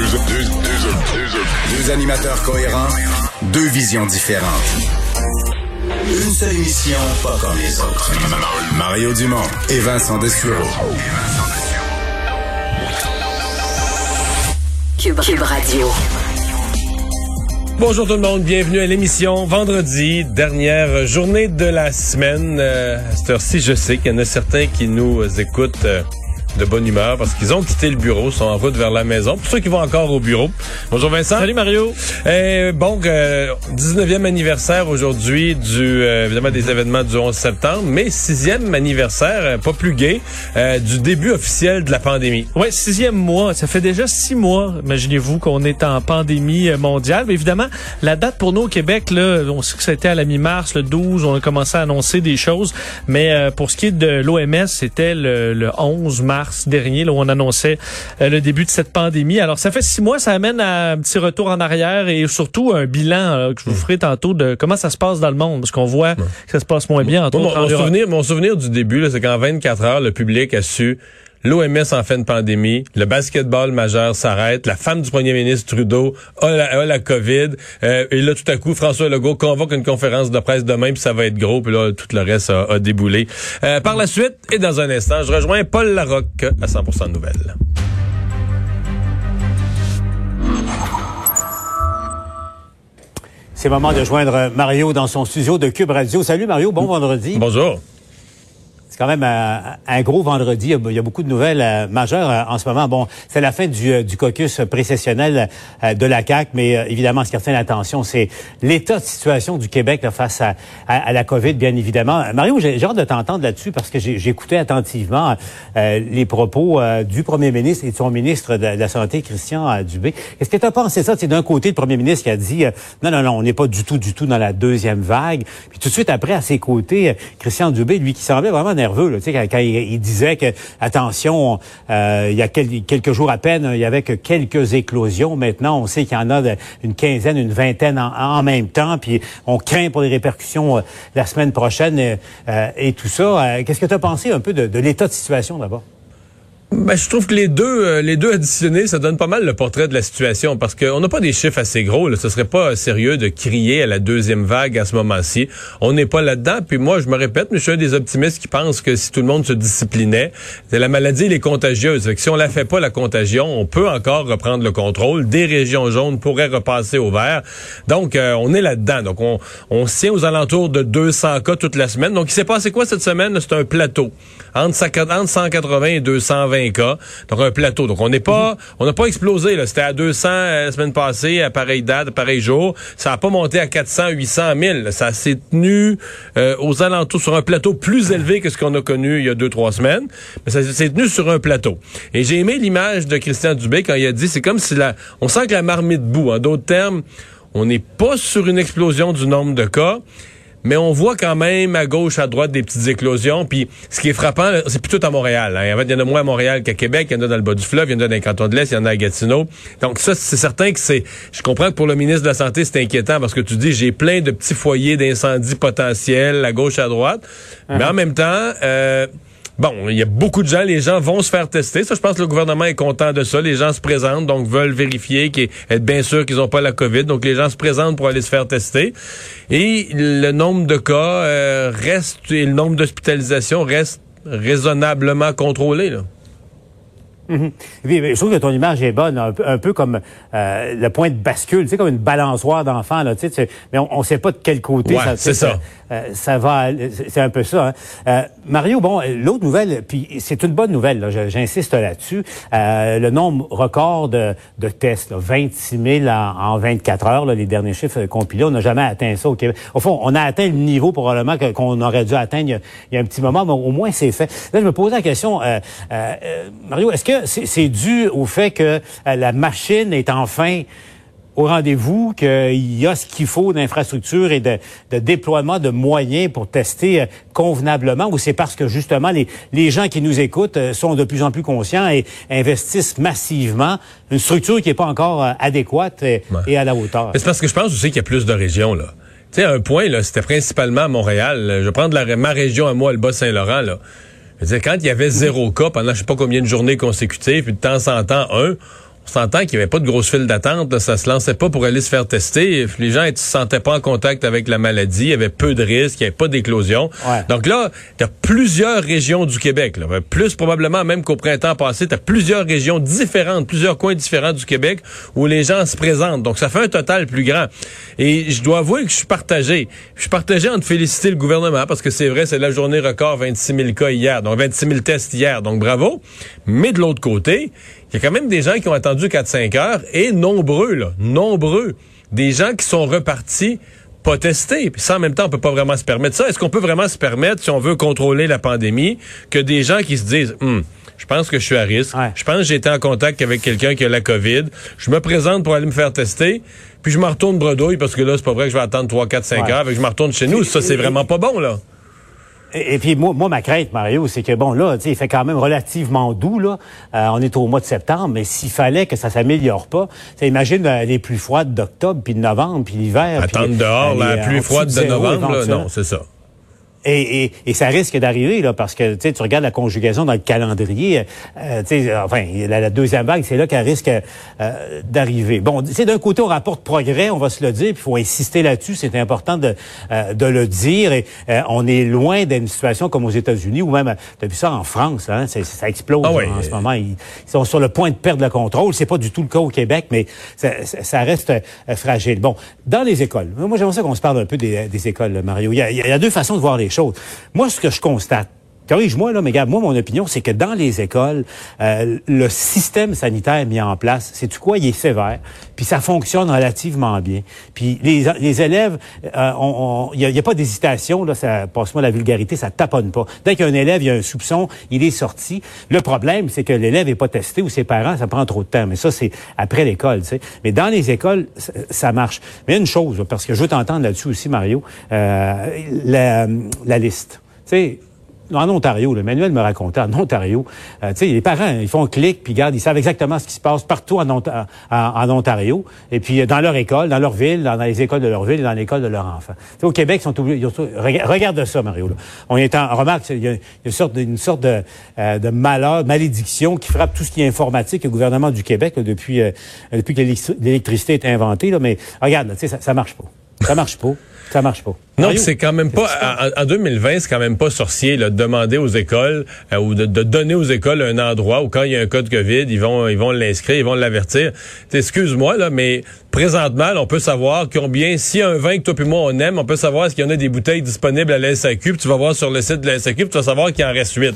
Deux, animateurs cohérents, deux visions différentes. Une seule émission, pas comme les autres. Mario Dumont et Vincent Dessureau. Cube, Cube Radio. Bonjour tout le monde, bienvenue à l'émission. Vendredi, dernière journée de la semaine. Euh, à cette heure-ci, je sais qu'il y en a certains qui nous écoutent. euh, de bonne humeur parce qu'ils ont quitté le bureau, sont en route vers la maison. Pour ceux qui vont encore au bureau. Bonjour Vincent. Salut Mario. Euh, bon, euh, 19e anniversaire aujourd'hui du euh, évidemment des événements du 11 septembre, mais sixième anniversaire, euh, pas plus gai, euh, du début officiel de la pandémie. Ouais, sixième mois. Ça fait déjà six mois, imaginez-vous, qu'on est en pandémie euh, mondiale. Mais évidemment, la date pour nous au Québec, là, on sait que c'était à la mi-mars, le 12, on a commencé à annoncer des choses. Mais euh, pour ce qui est de l'OMS, c'était le, le 11 mars dernier, là, où on annonçait euh, le début de cette pandémie. Alors, ça fait six mois, ça amène à un petit retour en arrière et surtout un bilan que je vous ferai tantôt de comment ça se passe dans le monde, parce qu'on voit que ça se passe moins bien, entre Moi, autres mon, en souvenir, mon souvenir du début, c'est qu'en 24 heures, le public a su L'OMS en fait une pandémie, le basketball majeur s'arrête, la femme du premier ministre Trudeau a la, a la COVID, euh, et là tout à coup François Legault convoque une conférence de presse demain, puis ça va être gros, puis là tout le reste a, a déboulé. Euh, par la suite, et dans un instant, je rejoins Paul Larocque à 100% de nouvelles. C'est le moment de joindre Mario dans son studio de Cube Radio. Salut Mario, bon vendredi. Bonjour. C'est quand même un, un gros vendredi. Il y, a, beaucoup de nouvelles euh, majeures euh, en ce moment. Bon, c'est la fin du, euh, du caucus précessionnel euh, de la CAQ, mais euh, évidemment, ce qui retient l'attention, c'est l'état de situation du Québec là, face à, à, la COVID, bien évidemment. Mario, j'ai hâte de t'entendre là-dessus parce que j'écoutais attentivement euh, les propos euh, du premier ministre et de son ministre de, la Santé, Christian Dubé. Est-ce que tu as pensé ça? C'est d'un côté, le premier ministre qui a dit euh, non, non, non, on n'est pas du tout, du tout dans la deuxième vague. Puis tout de suite après, à ses côtés, Christian Dubé, lui, qui semblait vraiment nerveux, quand, il, disait que, attention, euh, il y a quel, quelques jours à peine, il y avait que quelques éclosions. Maintenant, on sait qu'il y en a une quinzaine, une vingtaine en, même temps, puis on craint pour les répercussions euh, la semaine prochaine euh, et tout ça. Qu'est-ce que tu as pensé un peu de l'état de situation d'abord? Ben, je trouve que les deux, euh, les deux additionnés, ça donne pas mal le portrait de la situation parce qu'on n'a pas des chiffres assez gros. Là. Ce serait pas sérieux de crier à la deuxième vague à ce moment-ci. On n'est pas là-dedans. Puis moi, je me répète, mais je suis un des optimistes qui pensent que si tout le monde se disciplinait, la maladie elle est contagieuse. Fait que si on la fait pas la contagion, on peut encore reprendre le contrôle. Des régions jaunes pourraient repasser au vert. Donc, euh, on est là-dedans. Donc, on, on se tient aux alentours de 200 cas toute la semaine. Donc, il s'est passé quoi cette semaine? C'est un plateau entre 180 et 220 Donc un plateau. Donc on n'est pas, on n'a pas explosé. Là. C'était à 200 euh, la semaine passée, à pareille date, à pareil jour. Ça n'a pas monté à 400, 800, 1000. Là. Ça s'est tenu euh, aux alentours sur un plateau plus élevé que ce qu'on a connu il y a deux trois semaines. Mais ça s'est tenu sur un plateau. Et j'ai aimé l'image de Christian Dubé quand il a dit, c'est comme si la, on sent que la marmite bout. En d'autres termes, on n'est pas sur une explosion du nombre de cas mais on voit quand même à gauche, à droite des petites éclosions. Puis ce qui est frappant, c'est plutôt à Montréal. Hein. En fait, il y en a moins à Montréal qu'à Québec. Il y en a dans le bas du fleuve, il y en a dans les cantons de l'Est, il y en a à Gatineau. Donc ça, c'est certain que c'est... Je comprends que pour le ministre de la Santé, c'est inquiétant parce que tu dis, j'ai plein de petits foyers d'incendie potentiels à gauche, à droite. Uh -huh. Mais en même temps... Euh, Bon, il y a beaucoup de gens, les gens vont se faire tester. Ça, je pense que le gouvernement est content de ça. Les gens se présentent, donc veulent vérifier, être bien sûr qu'ils n'ont pas la COVID. Donc, les gens se présentent pour aller se faire tester. Et le nombre de cas euh, reste, et le nombre d'hospitalisations reste raisonnablement contrôlé. Là. Mm -hmm. je trouve que ton image est bonne, un peu, un peu comme euh, le point de bascule, tu sais, comme une balançoire d'enfant, là, tu sais, mais on ne sait pas de quel côté ouais, ça, ça. ça, euh, ça va. C'est un peu ça. Hein. Euh, Mario, bon, l'autre nouvelle, puis c'est une bonne nouvelle, j'insiste là-dessus, euh, le nombre record de, de tests, là, 26 000 en, en 24 heures, là, les derniers chiffres compilés, on n'a jamais atteint ça au Québec. Au fond, on a atteint le niveau probablement qu'on aurait dû atteindre il y, a, un petit moment, mais au moins c'est fait. Là, je me posais la question, euh, Mario, est-ce que c'est dû au fait que euh, la machine est enfin au rendez-vous, qu'il y a ce qu'il faut d'infrastructure et de, de, déploiement de moyens pour tester euh, convenablement, ou c'est parce que justement les, les gens qui nous écoutent euh, sont de plus en plus conscients et investissent massivement une structure qui n'est pas encore euh, adéquate et, ouais. et, à la hauteur. C'est parce que je pense aussi qu'il y a plus de régions là. Tu sais, à un point là, c'était principalement à Montréal. Je vais prendre la, ma région à moi, le Bas-Saint-Laurent là. Je veux dire, quand il y avait zéro cas pendant je sais pas combien de journées consécutives, puis de temps en temps un, on s'entend qu'il n'y avait pas de grosse file d'attente, ça se lançait pas pour aller se faire tester. Les gens ne se sentaient pas en contact avec la maladie, il y avait peu de risques, il n'y avait pas d'éclosion. Donc là, tu as plusieurs régions du Québec, là. plus probablement même qu'au printemps passé, tu as plusieurs régions différentes, plusieurs coins différents du Québec où les gens se présentent. Donc ça fait un total plus grand. Et je dois avouer que je suis partagé. Je suis partagé entre féliciter le gouvernement parce que c'est vrai, c'est la journée record, 26 000 cas hier, donc 26 000 tests hier, donc bravo. Mais de l'autre côté, il y a quand même des gens qui ont attendu 4-5 heures et nombreux, là, nombreux, des gens qui sont repartis pas testés. Puis ça, en même temps, on peut pas vraiment se permettre ça. Est-ce qu'on peut vraiment se permettre, si on veut contrôler la pandémie, que des gens qui se disent, hum, je pense que je suis à risque. Je pense que j'ai été en contact avec quelqu'un qui a la COVID. Je me présente pour aller me faire tester. Puis je me retourne bredouille parce que là, c'est pas vrai que je vais attendre 3, 4, 5 heures. je me retourne chez nous. Ça, c'est vraiment pas bon, là. Et, puis moi, moi, ma crainte, Mario, c'est que bon là, il fait quand même relativement doux là. Euh, on est au mois de septembre, mais s'il fallait que ça s'améliore pas, imagine euh, les pluies froides d'octobre puis de novembre puis l'hiver. Attendre dehors la pluie froide de novembre, non, c'est ça. Et, et, et, ça risque d'arriver là parce que tu regardes la conjugaison dans le calendrier. Euh, enfin, la, deuxième vague, c'est là qu'elle risque euh, d'arriver. Bon, c'est d'un côté on rapporte progrès, on va se le dire, puis il faut insister là-dessus. C'est important de, euh, de le dire. Et euh, on est loin d'une situation comme aux États-Unis ou même, tu as vu ça en France, hein, ça explose ah en ce moment. Ils, sont sur le point de perdre le contrôle. C'est pas du tout le cas au Québec, mais ça, ça reste fragile. Bon, dans les écoles, moi j'aimerais ça qu'on se parle un peu des, des écoles, Mario. Il y, a, il y a deux façons de voir les moi, ce que je constate, corrige-moi là, mais regarde, moi mon opinion, c'est que dans les écoles, euh, le système sanitaire mis en place, c'est tu quoi, il est sévère, puis ça fonctionne relativement bien. Puis les, les élèves, il euh, n'y a, pas d'hésitation là, ça passe-moi la vulgarité, ça taponne pas. Dès qu'un élève, il y a un soupçon, il est sorti. Le problème, c'est que l'élève est pas testé ou ses parents, ça prend trop de temps. Mais ça, c'est après l'école, tu sais. Mais dans les écoles, ça, marche. Mais une chose, parce que je veux t'entendre là-dessus aussi, Mario, euh, la, la liste. Tu sais, en Ontario, le Manuel me racontait, en Ontario, euh, tu sais, les parents, ils font un clic, puis regardent, ils savent exactement ce qui se passe partout en, Ontario, et puis euh, dans leur école, dans leur ville, dans, les écoles de leur ville et dans l'école de leur enfant. au Québec, ils sont obligés, regarde ça, Mario. Là. On est en, remarque, il y a une sorte, une sorte de, euh, de malheur, malédiction qui frappe tout ce qui est informatique au gouvernement du Québec depuis, depuis que l'électricité est inventée. Là, mais regarde, tu sais, ça, ça marche pas. Ça marche pas. Ça marche pas. Non, c'est quand même pas. En, 2020, c'est quand même pas sorcier là, de demander aux écoles euh, ou de, donner aux écoles un endroit où quand il y a un cas de COVID, ils vont ils vont l'inscrire, ils vont l'avertir. Excuse-moi là, mais présentement, on peut savoir combien, s'il y a un vin que toi et moi on aime, on peut savoir s'il y en a des bouteilles disponibles à la SAQ. Puis tu vas voir sur le site de la SAQ, puis tu vas savoir qu'il en reste huit.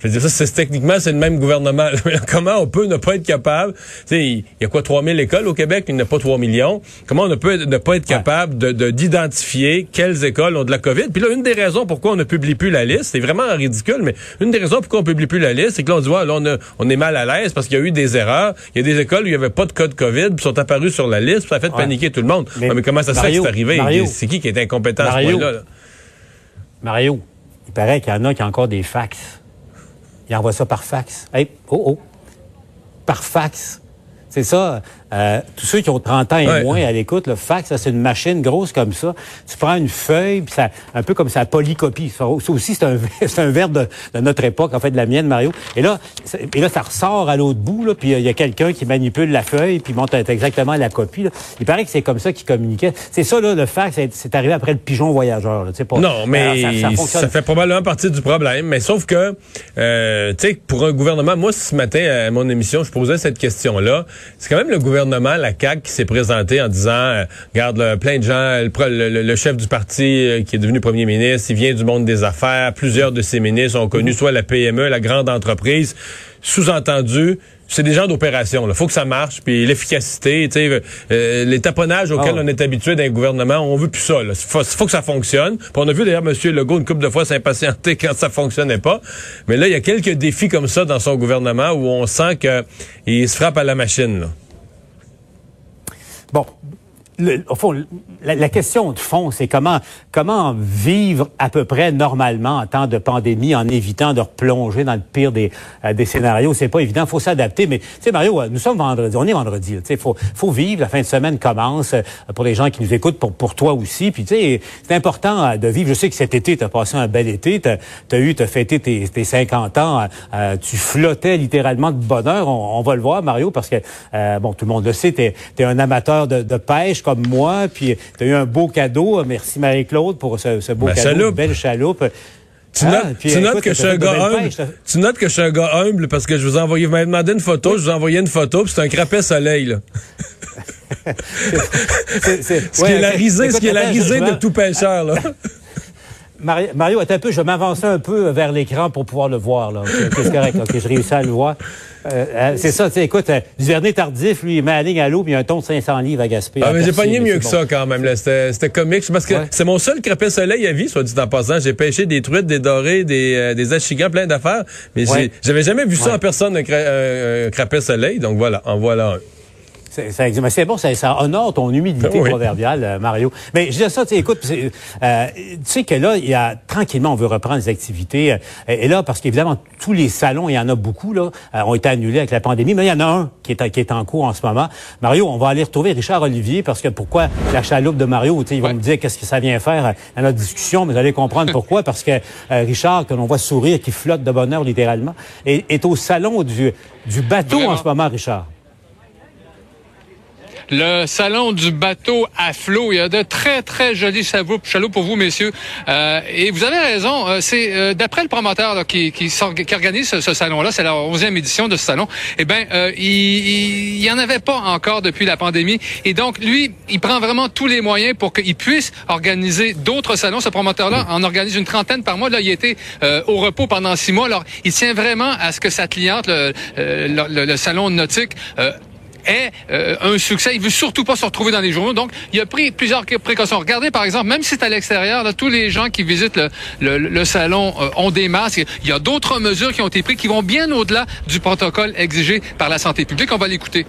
Je veux dire, ça, c'est techniquement, c'est le même gouvernement. Comment on peut ne pas être capable? Il y a quoi, 3000 écoles au Québec? Il n'y a pas 3 millions. Comment on peut ne pas être capable de d'identifier quelles écoles ont de la COVID? Puis là, une des raisons pourquoi on ne publie plus la liste, c'est vraiment ridicule, mais une des raisons pourquoi on ne publie plus la liste, c'est que là, on dit, ouais, là, on, on est mal à l'aise parce qu'il y a eu des erreurs. Il y a des écoles où il n'y avait pas de code COVID, puis sont apparus sur la liste, puis ça a fait paniquer tout le monde. Mais, comment ça se fait que c'est arrivé? C'est qui qui est incompétent à ce point-là? Mario, il paraît qu'il y en a qui ont encore des fax il envoie ça par fax. Hey, oh, oh. Par fax. C'est ça. Euh, tous ceux qui ont 30 ans et moins à l'écoute, le fax, c'est une machine grosse comme ça. Tu prends une feuille, puis ça, un peu comme ça polycopie. Ça, aussi, c'est un, c'est un verbe de, notre époque, en fait, de la mienne, Mario. Et là, et là ça ressort à l'autre bout, là, puis il y a quelqu'un qui manipule la feuille, puis montre exactement la copie. Là. Il paraît que c'est comme ça qu'il communiquait. C'est ça, là, le fax, c'est arrivé après le pigeon voyageur. Là, pas, non, mais ça, fait probablement partie du problème. Mais sauf que, euh, tu sais, pour un gouvernement, moi, ce matin, à mon émission, je posais cette question-là. C'est quand même le gouvernement la CAQ, qui s'est présenté en disant, euh, regarde, plein de gens, le, chef du parti euh, qui est devenu premier ministre, il vient du monde des affaires. Plusieurs de ses ministres ont connu soit la PME, la grande entreprise. Sous-entendu, c'est des gens d'opération. Il faut que ça marche. Puis l'efficacité, euh, les taponnages auxquels ah on est habitué d'un gouvernement, on veut plus ça. Il faut, que ça fonctionne. Puis on a vu d'ailleurs M. Legault une couple de fois s'impatienter quand ça fonctionnait pas. Mais là, il y a quelques défis comme ça dans son gouvernement où on sent qu'il se frappe à la machine. Là. Bon, le, la, question de fond, c'est comment comment vivre à peu près normalement en temps de pandémie en évitant de replonger dans le pire des, euh, des scénarios. C'est pas évident, faut s'adapter. Mais tu sais, Mario, nous sommes vendredi, on est vendredi. Tu sais, faut vivre. La fin de semaine commence euh, pour les gens qui nous écoutent, pour toi aussi. Puis tu sais, c'est important euh, de vivre. Je sais que cet été, tu as passé un bel été. Tu as, eu, tu as fêté tes, tes 50 ans. tu flottais littéralement de bonheur. On, va le voir, Mario, parce que bon, tout le monde le sait. Tu es, un amateur de pêche comme moi, puis tu as eu un beau cadeau. Merci Marie-Claude pour ce, beau cadeau, une belle chaloupe. Tu, notes, tu notes que je suis un gars humble. Tu notes que je suis un gars humble parce que je vous ai envoyé, vous m'avez demandé une photo, je vous ai envoyé une photo, puis c'est un crapet soleil, là. ce qui est la risée, ce qui est la risée de tout pêcheur, là. Mario, attends un peu, je vais m'avancer un peu vers l'écran pour pouvoir le voir. Là. c'est correct, ok, je réussis à le voir. Euh, euh, c'est ça, tu sais, écoute, euh, Duvernay tardif, lui, il met la ligne à l'eau, puis il y a un ton de 500 livres à gaspiller. Ah, mais j'ai pogné mieux que ça quand même. C'était comique, parce que c'est mon seul crapet soleil à vie, soit dit en passant. J'ai pêché des truites, des dorés, des, euh, des achigans, plein d'affaires, mais j'avais jamais vu ça en personne, un, un crapet soleil, donc voilà, en voilà un. C'est bon, ça, ça, honore ton humilité proverbiale, euh, Mario. Mais je dis ça, tu écoute, euh, tu sais que là, il y a tranquillement, on veut reprendre les activités. Euh, et là, parce qu'évidemment, tous les salons, il y en a beaucoup, là, ont été annulés avec la pandémie, mais il y en a un qui est, qui est en cours en ce moment. Mario, on va aller retrouver Richard Olivier, parce que pourquoi la chaloupe de Mario, tu sais, ils vont me dire qu'est-ce que ça vient faire dans notre discussion, mais vous allez comprendre pourquoi, parce que Richard, que l'on voit sourire, qui flotte de bonheur littéralement, est, est au salon du, du bateau en ce moment, Richard le salon du bateau à flot. Il y a de très, très jolis chaloupes pour vous, messieurs. Euh, et vous avez raison, euh, c'est euh, d'après le promoteur qui, qui, qui, organise ce, salon-là, c'est la 11e édition de ce salon, eh ben, il, il, y en avait pas encore depuis la pandémie. Et donc, lui, il prend vraiment tous les moyens pour qu'il puisse organiser d'autres salons. Ce promoteur-là en organise une trentaine par mois. Là, il était au repos pendant six mois. Alors, il tient vraiment à ce que sa cliente, le, le, le salon nautique, est euh, un succès. Il veut surtout pas se retrouver dans les journaux. Donc, il a pris plusieurs précautions. Regardez, par exemple, même si c'est à l'extérieur, tous les gens qui visitent le, salon euh, ont des masques. Il y a d'autres mesures qui ont été prises qui vont bien au-delà du protocole exigé par la santé publique. On va l'écouter.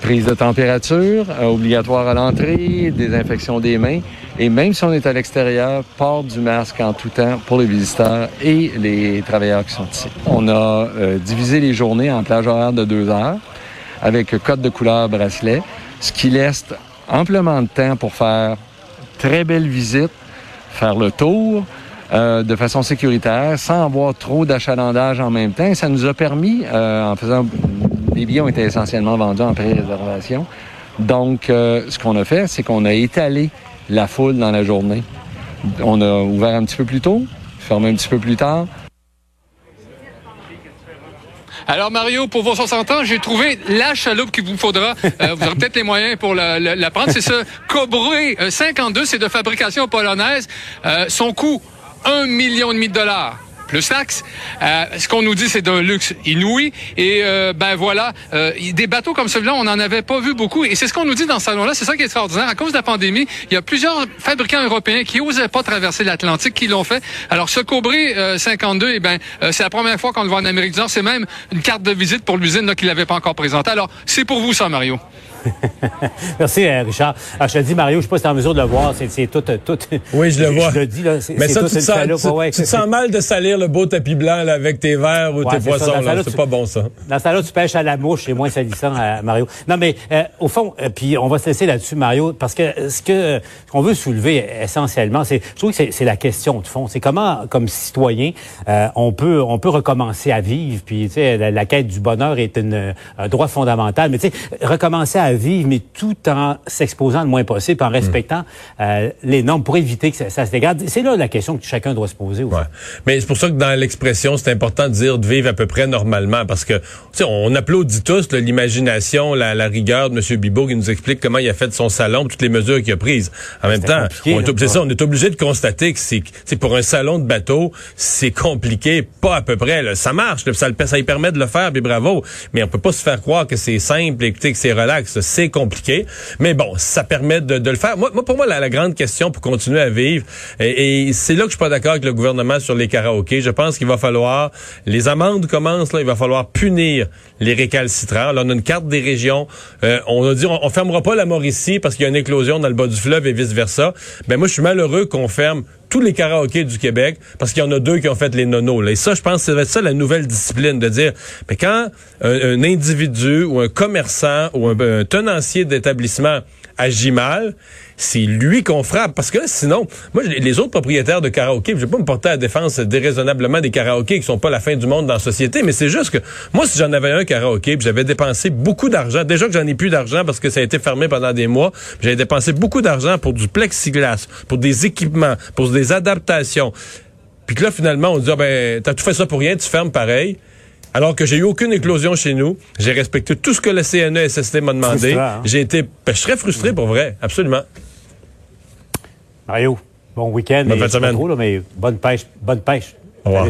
Prise de température, euh, obligatoire à l'entrée, désinfection des mains. Et même si on est à l'extérieur, port du masque en tout temps pour les visiteurs et les travailleurs qui sont ici. On a divisé les journées en plage horaire de deux heures avec code de couleur bracelet, ce qui laisse amplement de temps pour faire très belle visite, faire le tour euh, de façon sécuritaire, sans avoir trop d'achalandage en même temps. ça nous a permis, euh, en faisant... Les billets ont été essentiellement vendus en pré-réservation. Donc, euh, ce qu'on a fait, c'est qu'on a étalé la foule dans la journée. On a ouvert un petit peu plus tôt, fermé un petit peu plus tard, alors Mario, pour vos 60 ans, j'ai trouvé la chaloupe qu'il vous faudra. Euh, vous aurez peut-être les moyens pour la, la, prendre. C'est ce Cobré 52, c'est de fabrication polonaise. Euh, son coût, un million et demi de dollars plus taxe. Euh, ce qu'on nous dit, c'est d'un luxe inouï. Et euh, ben voilà, euh, des bateaux comme celui-là, on n'en avait pas vu beaucoup. Et c'est ce qu'on nous dit dans ce salon-là. C'est ça qui est extraordinaire. À cause de la pandémie, il y a plusieurs fabricants européens qui osaient pas traverser l'Atlantique, qui l'ont fait. Alors ce Cobré 52, eh ben c'est la première fois qu'on le voit en Amérique du Nord. C'est même une carte de visite pour l'usine qu'il n'avait pas encore présentée. Alors c'est pour vous ça, Mario? Merci, euh, Richard. Ah, je te dis, Mario, je sais pas si tu en mesure de le voir. C'est tout, tout. Oui, je le vois. Je le dis, là. Mais ça, tu, te sens, tu, sens mal de salir le beau tapis blanc là, avec tes verres ou tes poissons. C'est pas bon, ça. Dans ce là tu pêches à la mouche. C'est moins salissant, euh, Mario. Non, mais euh, au fond, puis on va se laisser là-dessus, Mario, parce que ce que ce qu'on veut soulever essentiellement, c'est, je trouve que c'est la question de fond. C'est comment, comme citoyen, on peut on peut recommencer à vivre. Puis, tu sais, la, la, quête du bonheur est une, un droit fondamental. Mais tu sais, recommencer à vivre, mais tout en s'exposant le moins possible, en respectant euh, les normes pour éviter que ça, se dégrade. C'est là la question que chacun doit se poser. Ouais. Mais c'est pour ça que dans l'expression, c'est important de dire de vivre à peu près normalement, parce que on applaudit tous l'imagination, la, la, rigueur de M. Bibot qui nous explique comment il a fait son salon, toutes les mesures qu'il a prises. En même temps, on est, ça, on est obligé de constater que c'est pour un salon de bateau, c'est compliqué, pas à peu près. Là. Ça marche, ça, ça, y permet de le faire, puis bravo. Mais on peut pas se faire croire que c'est simple et que c'est relax c'est compliqué. Mais bon, ça permet de, le faire. Moi, pour moi, la, grande question pour continuer à vivre, et, c'est là que je suis pas d'accord avec le gouvernement sur les karaokés. Je pense qu'il va falloir, les amendes commencent, là, il va falloir punir les récalcitrants. Là, on a une carte des régions. Euh, on a dit, on, on fermera pas la Mauricie parce qu'il y a une éclosion dans le bas du fleuve et vice-versa. Ben moi, je suis malheureux qu'on ferme tous les karaokés du Québec parce qu'il y en a deux qui ont fait les nonos. Là. Et ça, je pense que c'est ça la nouvelle discipline, de dire, mais quand un, individu ou un commerçant ou un tenancier d'établissement agit mal, c'est lui qu'on frappe. Parce que sinon, moi, les autres propriétaires de karaoké, je vais pas me porter à la défense déraisonnablement des karaokés qui sont pas la fin du monde dans la société, mais c'est juste que moi, si j'en avais un karaoké, j'avais dépensé beaucoup d'argent, déjà que j'en ai plus d'argent parce que ça a été fermé pendant des mois, j'avais dépensé beaucoup d'argent pour du plexiglas, pour des équipements, pour des adaptations. Puis que là, finalement, on dit, ah ben, t'as tout fait ça pour rien, tu fermes pareil. Alors que j'ai eu aucune éclosion chez nous. J'ai respecté tout ce que le CNESST m'a demandé. Hein? J'ai été, ben, je serais frustré pour vrai, absolument. Mario, bon week-end. Bonne fin de semaine. mais bonne pêche, bonne pêche. Au revoir.